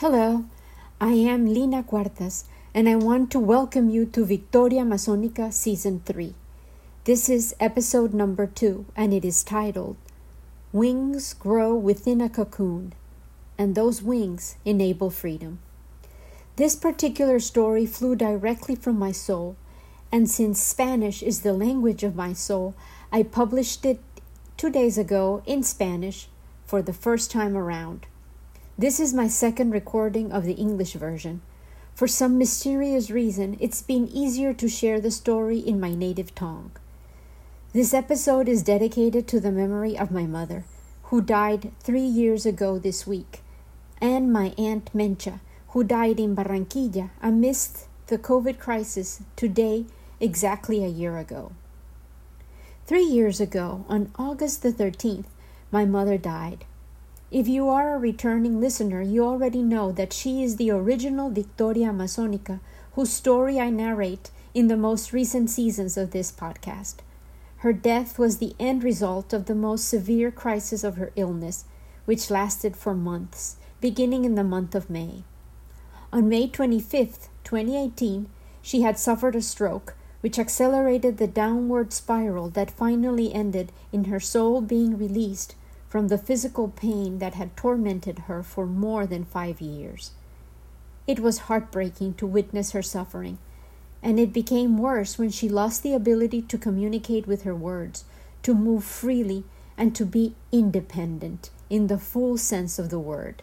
Hello, I am Lina Cuartas, and I want to welcome you to Victoria Masonica Season 3. This is episode number 2, and it is titled Wings Grow Within a Cocoon, and those wings enable freedom. This particular story flew directly from my soul, and since Spanish is the language of my soul, I published it two days ago in Spanish for the first time around. This is my second recording of the English version. For some mysterious reason, it's been easier to share the story in my native tongue. This episode is dedicated to the memory of my mother, who died three years ago this week, and my aunt Mencha, who died in Barranquilla amidst the COVID crisis today, exactly a year ago. Three years ago, on August the 13th, my mother died. If you are a returning listener, you already know that she is the original Victoria Masonica, whose story I narrate in the most recent seasons of this podcast. Her death was the end result of the most severe crisis of her illness, which lasted for months, beginning in the month of May. On May 25, 2018, she had suffered a stroke, which accelerated the downward spiral that finally ended in her soul being released from the physical pain that had tormented her for more than five years. It was heartbreaking to witness her suffering, and it became worse when she lost the ability to communicate with her words, to move freely, and to be independent in the full sense of the word.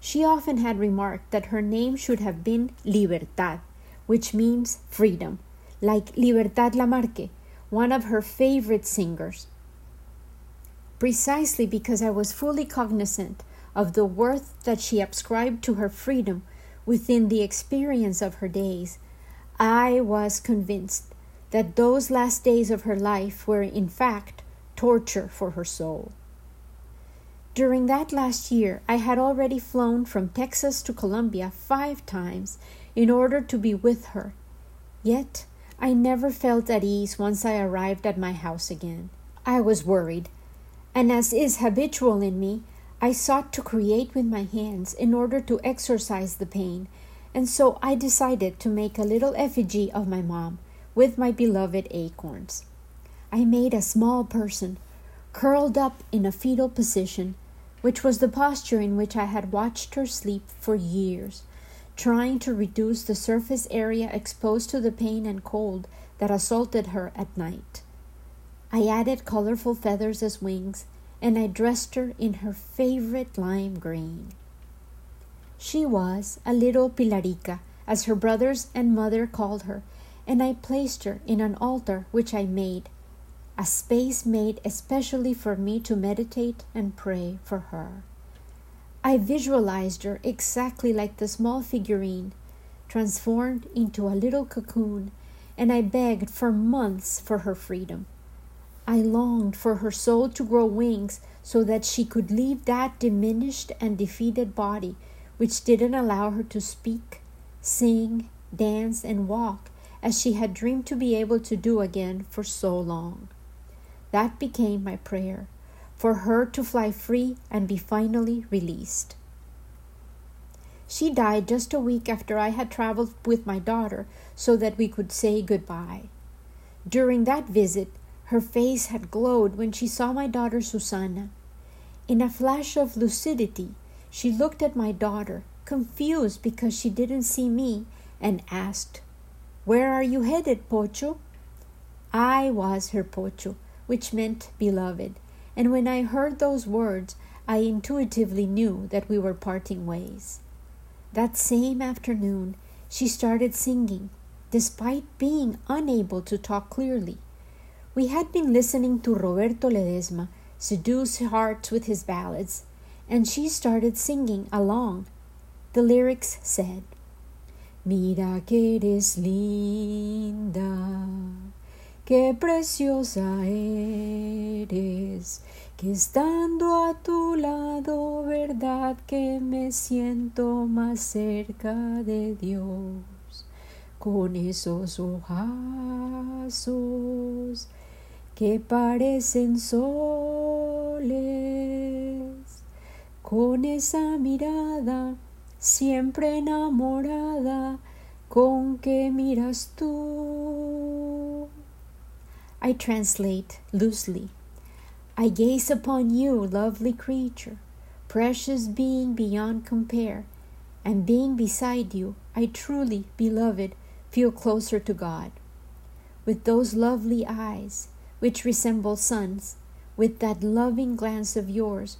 She often had remarked that her name should have been Libertad, which means freedom, like Libertad Lamarque, one of her favorite singers precisely because I was fully cognizant of the worth that she ascribed to her freedom within the experience of her days, I was convinced that those last days of her life were, in fact, torture for her soul. During that last year, I had already flown from Texas to Colombia five times in order to be with her. Yet, I never felt at ease once I arrived at my house again. I was worried and as is habitual in me, I sought to create with my hands in order to exorcise the pain, and so I decided to make a little effigy of my mom with my beloved acorns. I made a small person, curled up in a fetal position, which was the posture in which I had watched her sleep for years, trying to reduce the surface area exposed to the pain and cold that assaulted her at night. I added colorful feathers as wings, and I dressed her in her favorite lime green. She was a little Pilarica, as her brothers and mother called her, and I placed her in an altar which I made, a space made especially for me to meditate and pray for her. I visualized her exactly like the small figurine, transformed into a little cocoon, and I begged for months for her freedom. I longed for her soul to grow wings so that she could leave that diminished and defeated body which didn't allow her to speak, sing, dance, and walk as she had dreamed to be able to do again for so long. That became my prayer for her to fly free and be finally released. She died just a week after I had traveled with my daughter so that we could say goodbye. During that visit, her face had glowed when she saw my daughter Susanna. In a flash of lucidity, she looked at my daughter, confused because she didn't see me, and asked, Where are you headed, Pocho? I was her Pocho, which meant beloved, and when I heard those words, I intuitively knew that we were parting ways. That same afternoon, she started singing, despite being unable to talk clearly. We had been listening to Roberto Ledesma seduce hearts with his ballads, and she started singing along. The lyrics said, Mira que eres linda, que preciosa eres, que estando a tu lado, verdad que me siento más cerca de Dios, con esos ojazos que parecen soles, con esa mirada siempre enamorada, con que miras tú. I translate loosely. I gaze upon you, lovely creature, precious being beyond compare, and being beside you, I truly, beloved, feel closer to God. With those lovely eyes, which resemble suns, with that loving glance of yours,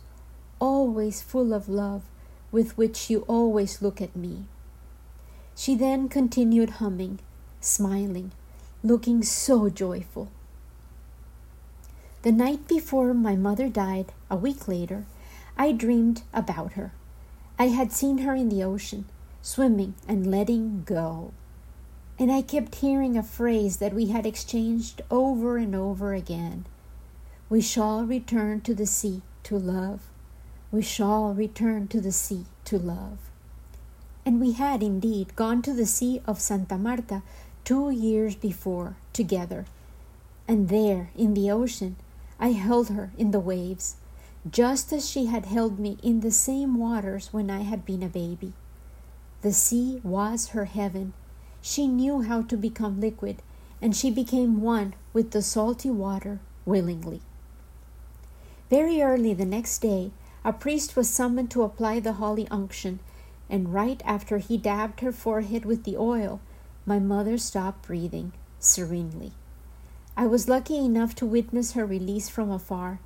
always full of love, with which you always look at me. She then continued humming, smiling, looking so joyful. The night before my mother died, a week later, I dreamed about her. I had seen her in the ocean, swimming and letting go. And I kept hearing a phrase that we had exchanged over and over again We shall return to the sea to love. We shall return to the sea to love. And we had indeed gone to the sea of Santa Marta two years before together. And there, in the ocean, I held her in the waves just as she had held me in the same waters when I had been a baby. The sea was her heaven. She knew how to become liquid, and she became one with the salty water willingly. Very early the next day, a priest was summoned to apply the holy unction, and right after he dabbed her forehead with the oil, my mother stopped breathing serenely. I was lucky enough to witness her release from afar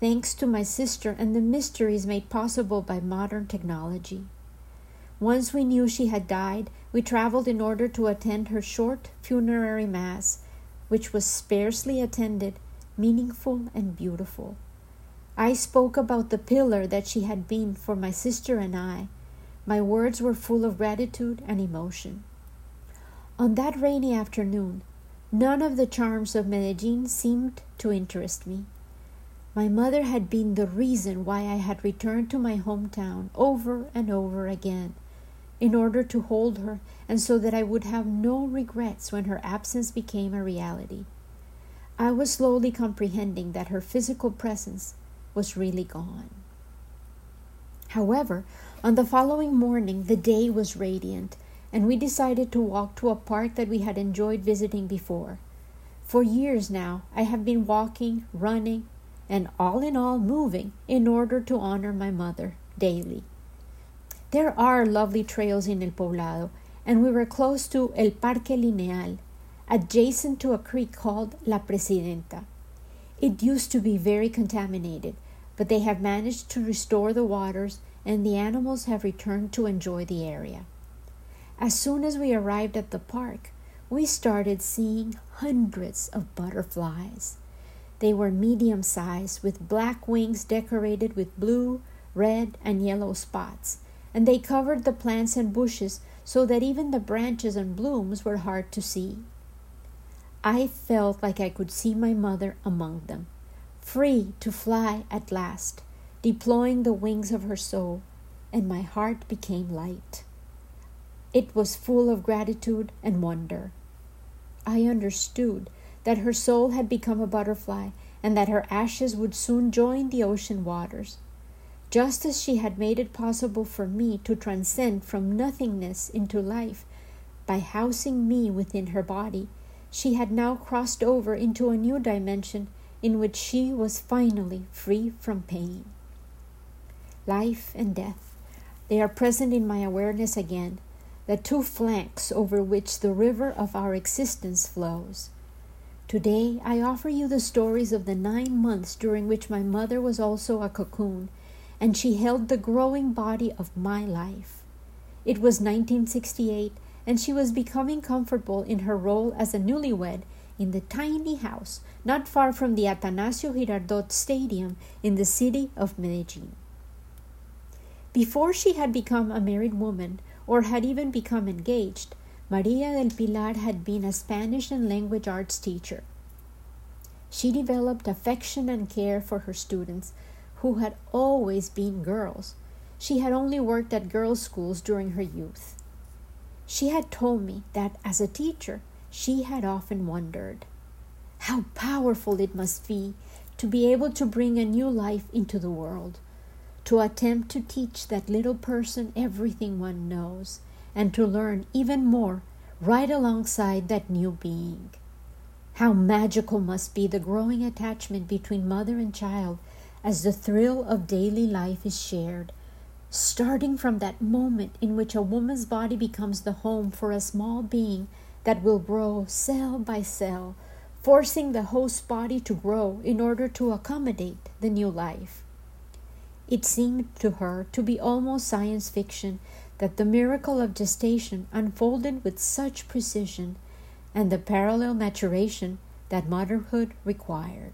thanks to my sister and the mysteries made possible by modern technology. Once we knew she had died, we traveled in order to attend her short funerary mass, which was sparsely attended, meaningful, and beautiful. I spoke about the pillar that she had been for my sister and I. My words were full of gratitude and emotion. On that rainy afternoon, none of the charms of Medellin seemed to interest me. My mother had been the reason why I had returned to my hometown over and over again, in order to hold her and so that I would have no regrets when her absence became a reality. I was slowly comprehending that her physical presence was really gone. However, on the following morning, the day was radiant, and we decided to walk to a park that we had enjoyed visiting before. For years now, I have been walking, running, and all in all moving in order to honor my mother daily. There are lovely trails in El Poblado, and we were close to El Parque Lineal, adjacent to a creek called La Presidenta. It used to be very contaminated, but they have managed to restore the waters and the animals have returned to enjoy the area. As soon as we arrived at the park, we started seeing hundreds of butterflies. They were medium sized, with black wings decorated with blue, red, and yellow spots, and they covered the plants and bushes so that even the branches and blooms were hard to see. I felt like I could see my mother among them, free to fly at last, deploying the wings of her soul, and my heart became light. It was full of gratitude and wonder. I understood that her soul had become a butterfly and that her ashes would soon join the ocean waters. Just as she had made it possible for me to transcend from nothingness into life by housing me within her body, she had now crossed over into a new dimension in which she was finally free from pain. Life and death, they are present in my awareness again, the two flanks over which the river of our existence flows. Today I offer you the stories of the nine months during which my mother was also a cocoon, and she held the growing body of my life. It was 1968, and she was becoming comfortable in her role as a newlywed in the tiny house not far from the Atanasio Girardot Stadium in the city of Medellin. Before she had become a married woman or had even become engaged, Maria del Pilar had been a Spanish and language arts teacher. She developed affection and care for her students, who had always been girls. She had only worked at girls' schools during her youth. She had told me that as a teacher, she had often wondered how powerful it must be to be able to bring a new life into the world, to attempt to teach that little person everything one knows and to learn even more right alongside that new being. How magical must be the growing attachment between mother and child as the thrill of daily life is shared, starting from that moment in which a woman's body becomes the home for a small being that will grow cell by cell, forcing the host body to grow in order to accommodate the new life. It seemed to her to be almost science fiction that the miracle of gestation unfolded with such precision and the parallel maturation that motherhood required.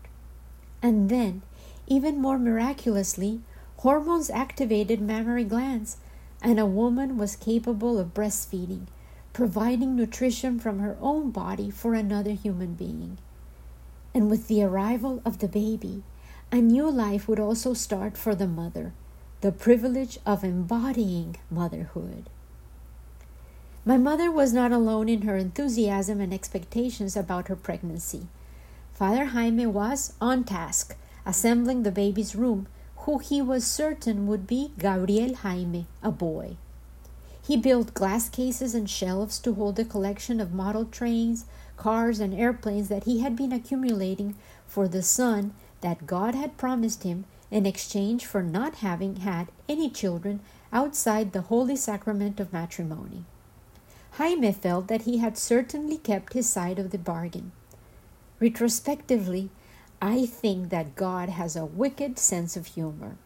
And then, even more miraculously, hormones activated mammary glands, and a woman was capable of breastfeeding, providing nutrition from her own body for another human being. And with the arrival of the baby, a new life would also start for the mother, the privilege of embodying motherhood. My mother was not alone in her enthusiasm and expectations about her pregnancy. Father Jaime was on task, assembling the baby's room, who he was certain would be Gabriel Jaime, a boy. He built glass cases and shelves to hold a collection of model trains, cars, and airplanes that he had been accumulating for the son that God had promised him in exchange for not having had any children outside the holy sacrament of matrimony. Jaime felt that he had certainly kept his side of the bargain. Retrospectively, I think that God has a wicked sense of humor.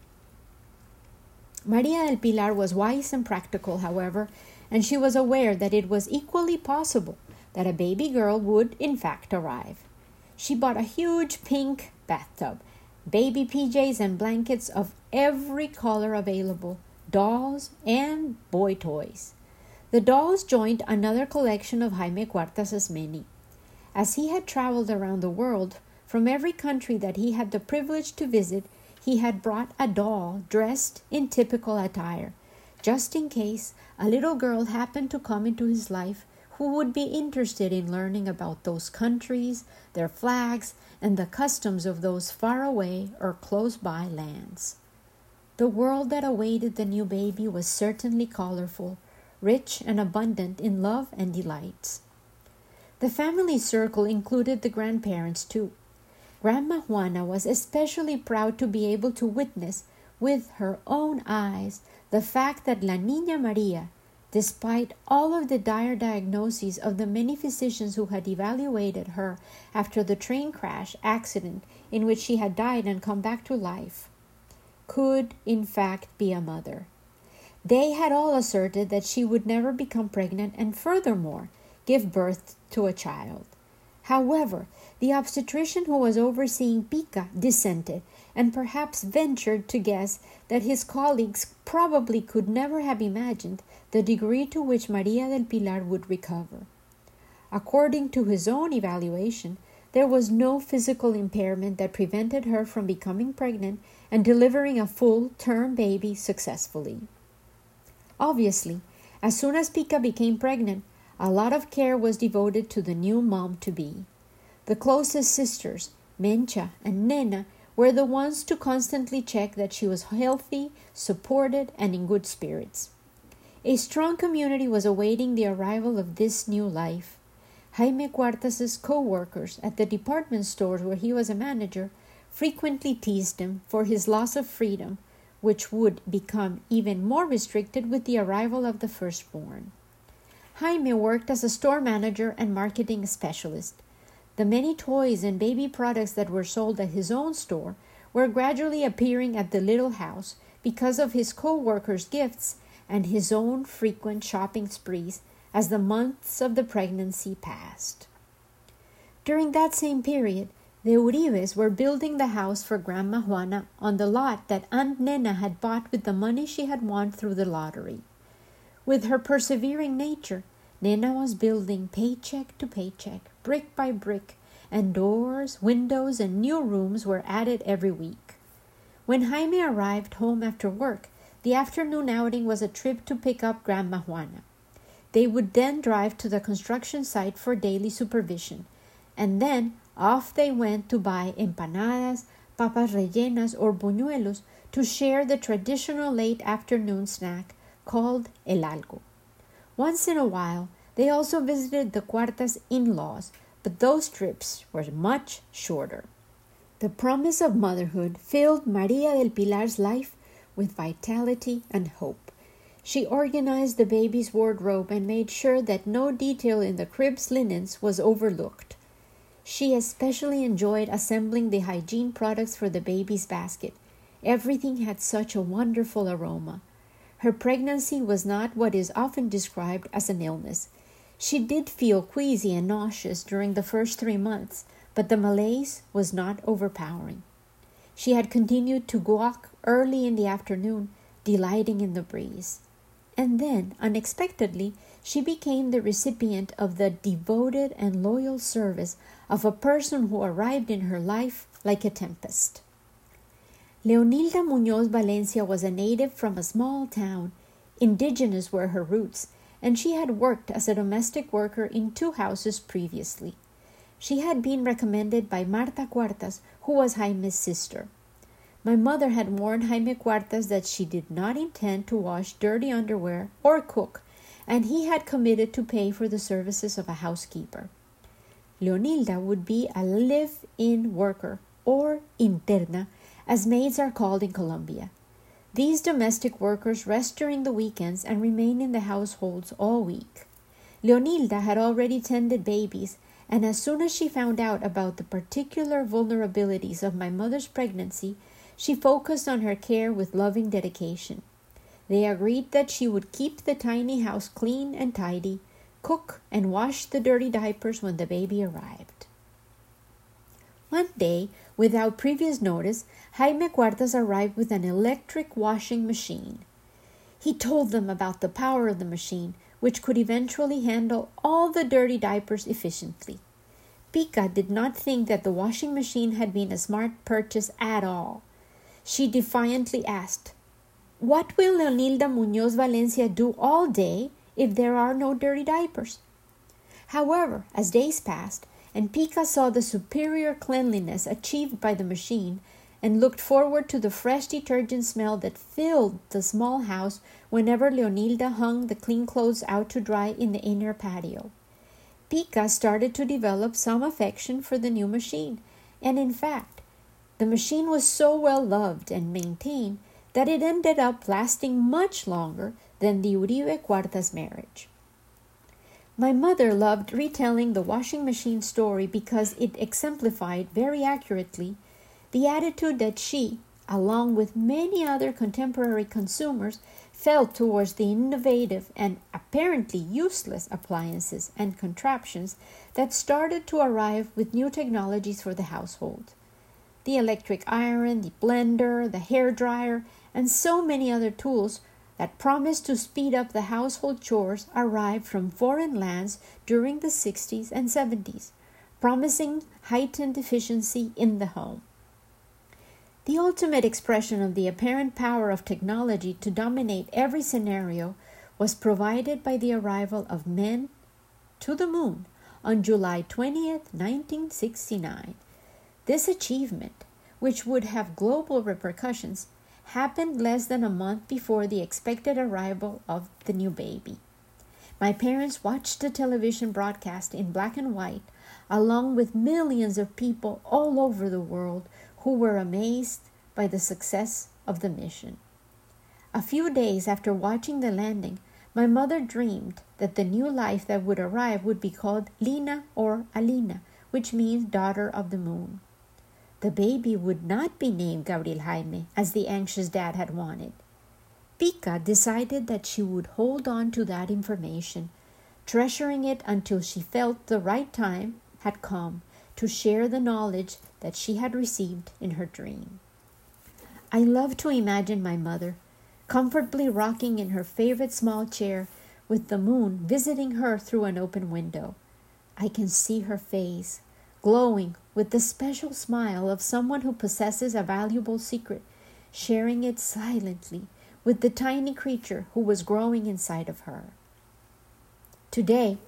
Maria del Pilar was wise and practical, however, and she was aware that it was equally possible that a baby girl would, in fact, arrive. She bought a huge pink bathtub, baby PJs, and blankets of every color available, dolls, and boy toys. The dolls joined another collection of Jaime Cuartas's many. As he had traveled around the world, from every country that he had the privilege to visit, he had brought a doll dressed in typical attire, just in case a little girl happened to come into his life who would be interested in learning about those countries, their flags, and the customs of those far away or close by lands. The world that awaited the new baby was certainly colorful rich and abundant in love and delights. The family circle included the grandparents too. Grandma Juana was especially proud to be able to witness with her own eyes the fact that La Niña Maria, despite all of the dire diagnoses of the many physicians who had evaluated her after the train crash accident in which she had died and come back to life, could in fact be a mother. They had all asserted that she would never become pregnant and, furthermore, give birth to a child. However, the obstetrician who was overseeing Pica dissented and perhaps ventured to guess that his colleagues probably could never have imagined the degree to which Maria del Pilar would recover. According to his own evaluation, there was no physical impairment that prevented her from becoming pregnant and delivering a full term baby successfully. Obviously, as soon as Pica became pregnant, a lot of care was devoted to the new mom to be. The closest sisters, Mencha and Nena, were the ones to constantly check that she was healthy, supported, and in good spirits. A strong community was awaiting the arrival of this new life. Jaime Cuartas's co-workers at the department stores where he was a manager frequently teased him for his loss of freedom which would become even more restricted with the arrival of the firstborn. Jaime worked as a store manager and marketing specialist. The many toys and baby products that were sold at his own store were gradually appearing at the little house because of his co workers' gifts and his own frequent shopping sprees as the months of the pregnancy passed. During that same period, the Uribes were building the house for Grandma Juana on the lot that Aunt Nena had bought with the money she had won through the lottery. With her persevering nature, Nena was building paycheck to paycheck, brick by brick, and doors, windows, and new rooms were added every week. When Jaime arrived home after work, the afternoon outing was a trip to pick up Grandma Juana. They would then drive to the construction site for daily supervision, and then off they went to buy empanadas, papas rellenas, or buñuelos to share the traditional late afternoon snack called el algo. Once in a while, they also visited the Cuartas in laws, but those trips were much shorter. The promise of motherhood filled Maria del Pilar's life with vitality and hope. She organized the baby's wardrobe and made sure that no detail in the crib's linens was overlooked. She especially enjoyed assembling the hygiene products for the baby's basket. Everything had such a wonderful aroma. Her pregnancy was not what is often described as an illness. She did feel queasy and nauseous during the first three months, but the malaise was not overpowering. She had continued to walk early in the afternoon, delighting in the breeze. And then, unexpectedly, she became the recipient of the devoted and loyal service of a person who arrived in her life like a tempest. Leonilda Muñoz Valencia was a native from a small town. Indigenous were her roots, and she had worked as a domestic worker in two houses previously. She had been recommended by Marta Cuartas, who was Jaime's sister. My mother had warned Jaime Cuartas that she did not intend to wash dirty underwear or cook, and he had committed to pay for the services of a housekeeper. Leonilda would be a live in worker, or interna, as maids are called in Colombia. These domestic workers rest during the weekends and remain in the households all week. Leonilda had already tended babies, and as soon as she found out about the particular vulnerabilities of my mother's pregnancy, she focused on her care with loving dedication. They agreed that she would keep the tiny house clean and tidy, cook and wash the dirty diapers when the baby arrived. One day, without previous notice, Jaime Cuartas arrived with an electric washing machine. He told them about the power of the machine, which could eventually handle all the dirty diapers efficiently. Pica did not think that the washing machine had been a smart purchase at all. She defiantly asked, What will Leonilda Muñoz Valencia do all day if there are no dirty diapers? However, as days passed, and Pica saw the superior cleanliness achieved by the machine, and looked forward to the fresh detergent smell that filled the small house whenever Leonilda hung the clean clothes out to dry in the inner patio. Pica started to develop some affection for the new machine, and in fact, the machine was so well loved and maintained that it ended up lasting much longer than the Uribe Cuartas marriage. My mother loved retelling the washing machine story because it exemplified very accurately the attitude that she, along with many other contemporary consumers, felt towards the innovative and apparently useless appliances and contraptions that started to arrive with new technologies for the household. The electric iron, the blender, the hair dryer, and so many other tools that promised to speed up the household chores arrived from foreign lands during the 60s and 70s, promising heightened efficiency in the home. The ultimate expression of the apparent power of technology to dominate every scenario was provided by the arrival of men to the moon on July 20th, 1969. This achievement, which would have global repercussions, happened less than a month before the expected arrival of the new baby. My parents watched the television broadcast in black and white, along with millions of people all over the world who were amazed by the success of the mission. A few days after watching the landing, my mother dreamed that the new life that would arrive would be called Lina or Alina, which means daughter of the moon. The baby would not be named Gabriel Jaime, as the anxious dad had wanted. Pica decided that she would hold on to that information, treasuring it until she felt the right time had come to share the knowledge that she had received in her dream. I love to imagine my mother comfortably rocking in her favorite small chair with the moon visiting her through an open window. I can see her face glowing with the special smile of someone who possesses a valuable secret, sharing it silently with the tiny creature who was growing inside of her. Today,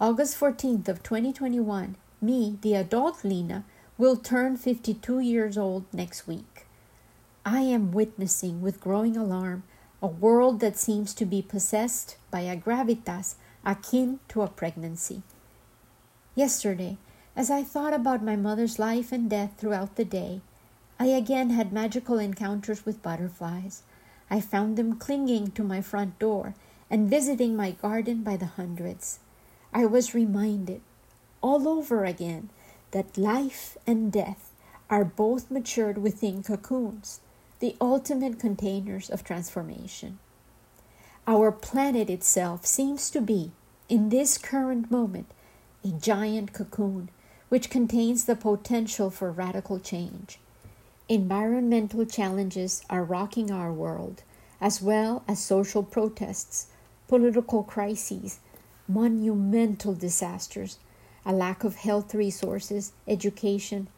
August 14th of 2021, me, the adult Lina, will turn 52 years old next week. I am witnessing with growing alarm a world that seems to be possessed by a gravitas akin to a pregnancy. Yesterday, as I thought about my mother's life and death throughout the day, I again had magical encounters with butterflies. I found them clinging to my front door and visiting my garden by the hundreds. I was reminded all over again that life and death are both matured within cocoons, the ultimate containers of transformation. Our planet itself seems to be, in this current moment, a giant cocoon which contains the potential for radical change. Environmental challenges are rocking our world, as well as social protests, political crises, monumental disasters, a lack of health resources, education,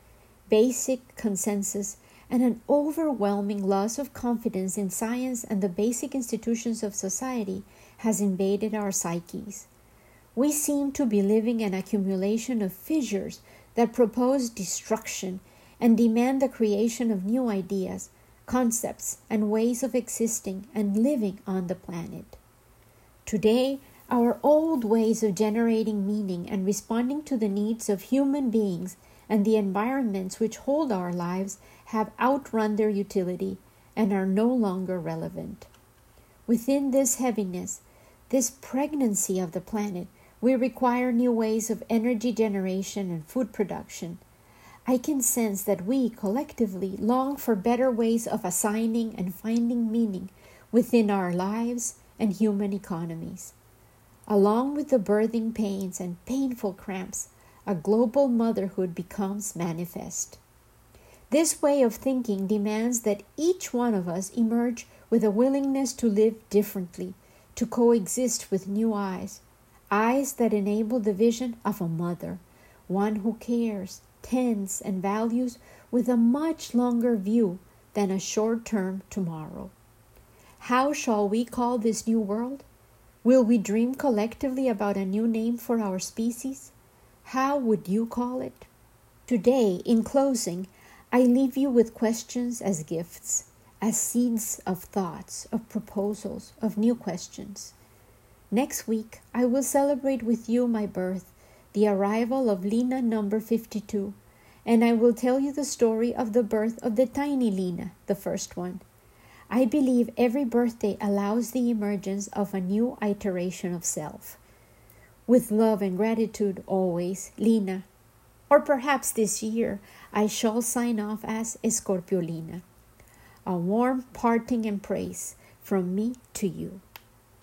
basic consensus, and an overwhelming loss of confidence in science and the basic institutions of society has invaded our psyches. We seem to be living an accumulation of fissures that propose destruction and demand the creation of new ideas, concepts, and ways of existing and living on the planet. Today, our old ways of generating meaning and responding to the needs of human beings and the environments which hold our lives have outrun their utility and are no longer relevant. Within this heaviness, this pregnancy of the planet, we require new ways of energy generation and food production I can sense that we collectively long for better ways of assigning and finding meaning within our lives and human economies. Along with the birthing pains and painful cramps, a global motherhood becomes manifest. This way of thinking demands that each one of us emerge with a willingness to live differently, to coexist with new eyes, eyes that enable the vision of a mother, one who cares, tends, and values with a much longer view than a short term tomorrow. How shall we call this new world? Will we dream collectively about a new name for our species? How would you call it? Today, in closing, I leave you with questions as gifts, as seeds of thoughts, of proposals, of new questions. Next week, I will celebrate with you my birth the arrival of Lina number 52, and I will tell you the story of the birth of the tiny Lina, the first one. I believe every birthday allows the emergence of a new iteration of self. With love and gratitude always, Lina. Or perhaps this year I shall sign off as Escorpiolina. A warm parting embrace from me to you.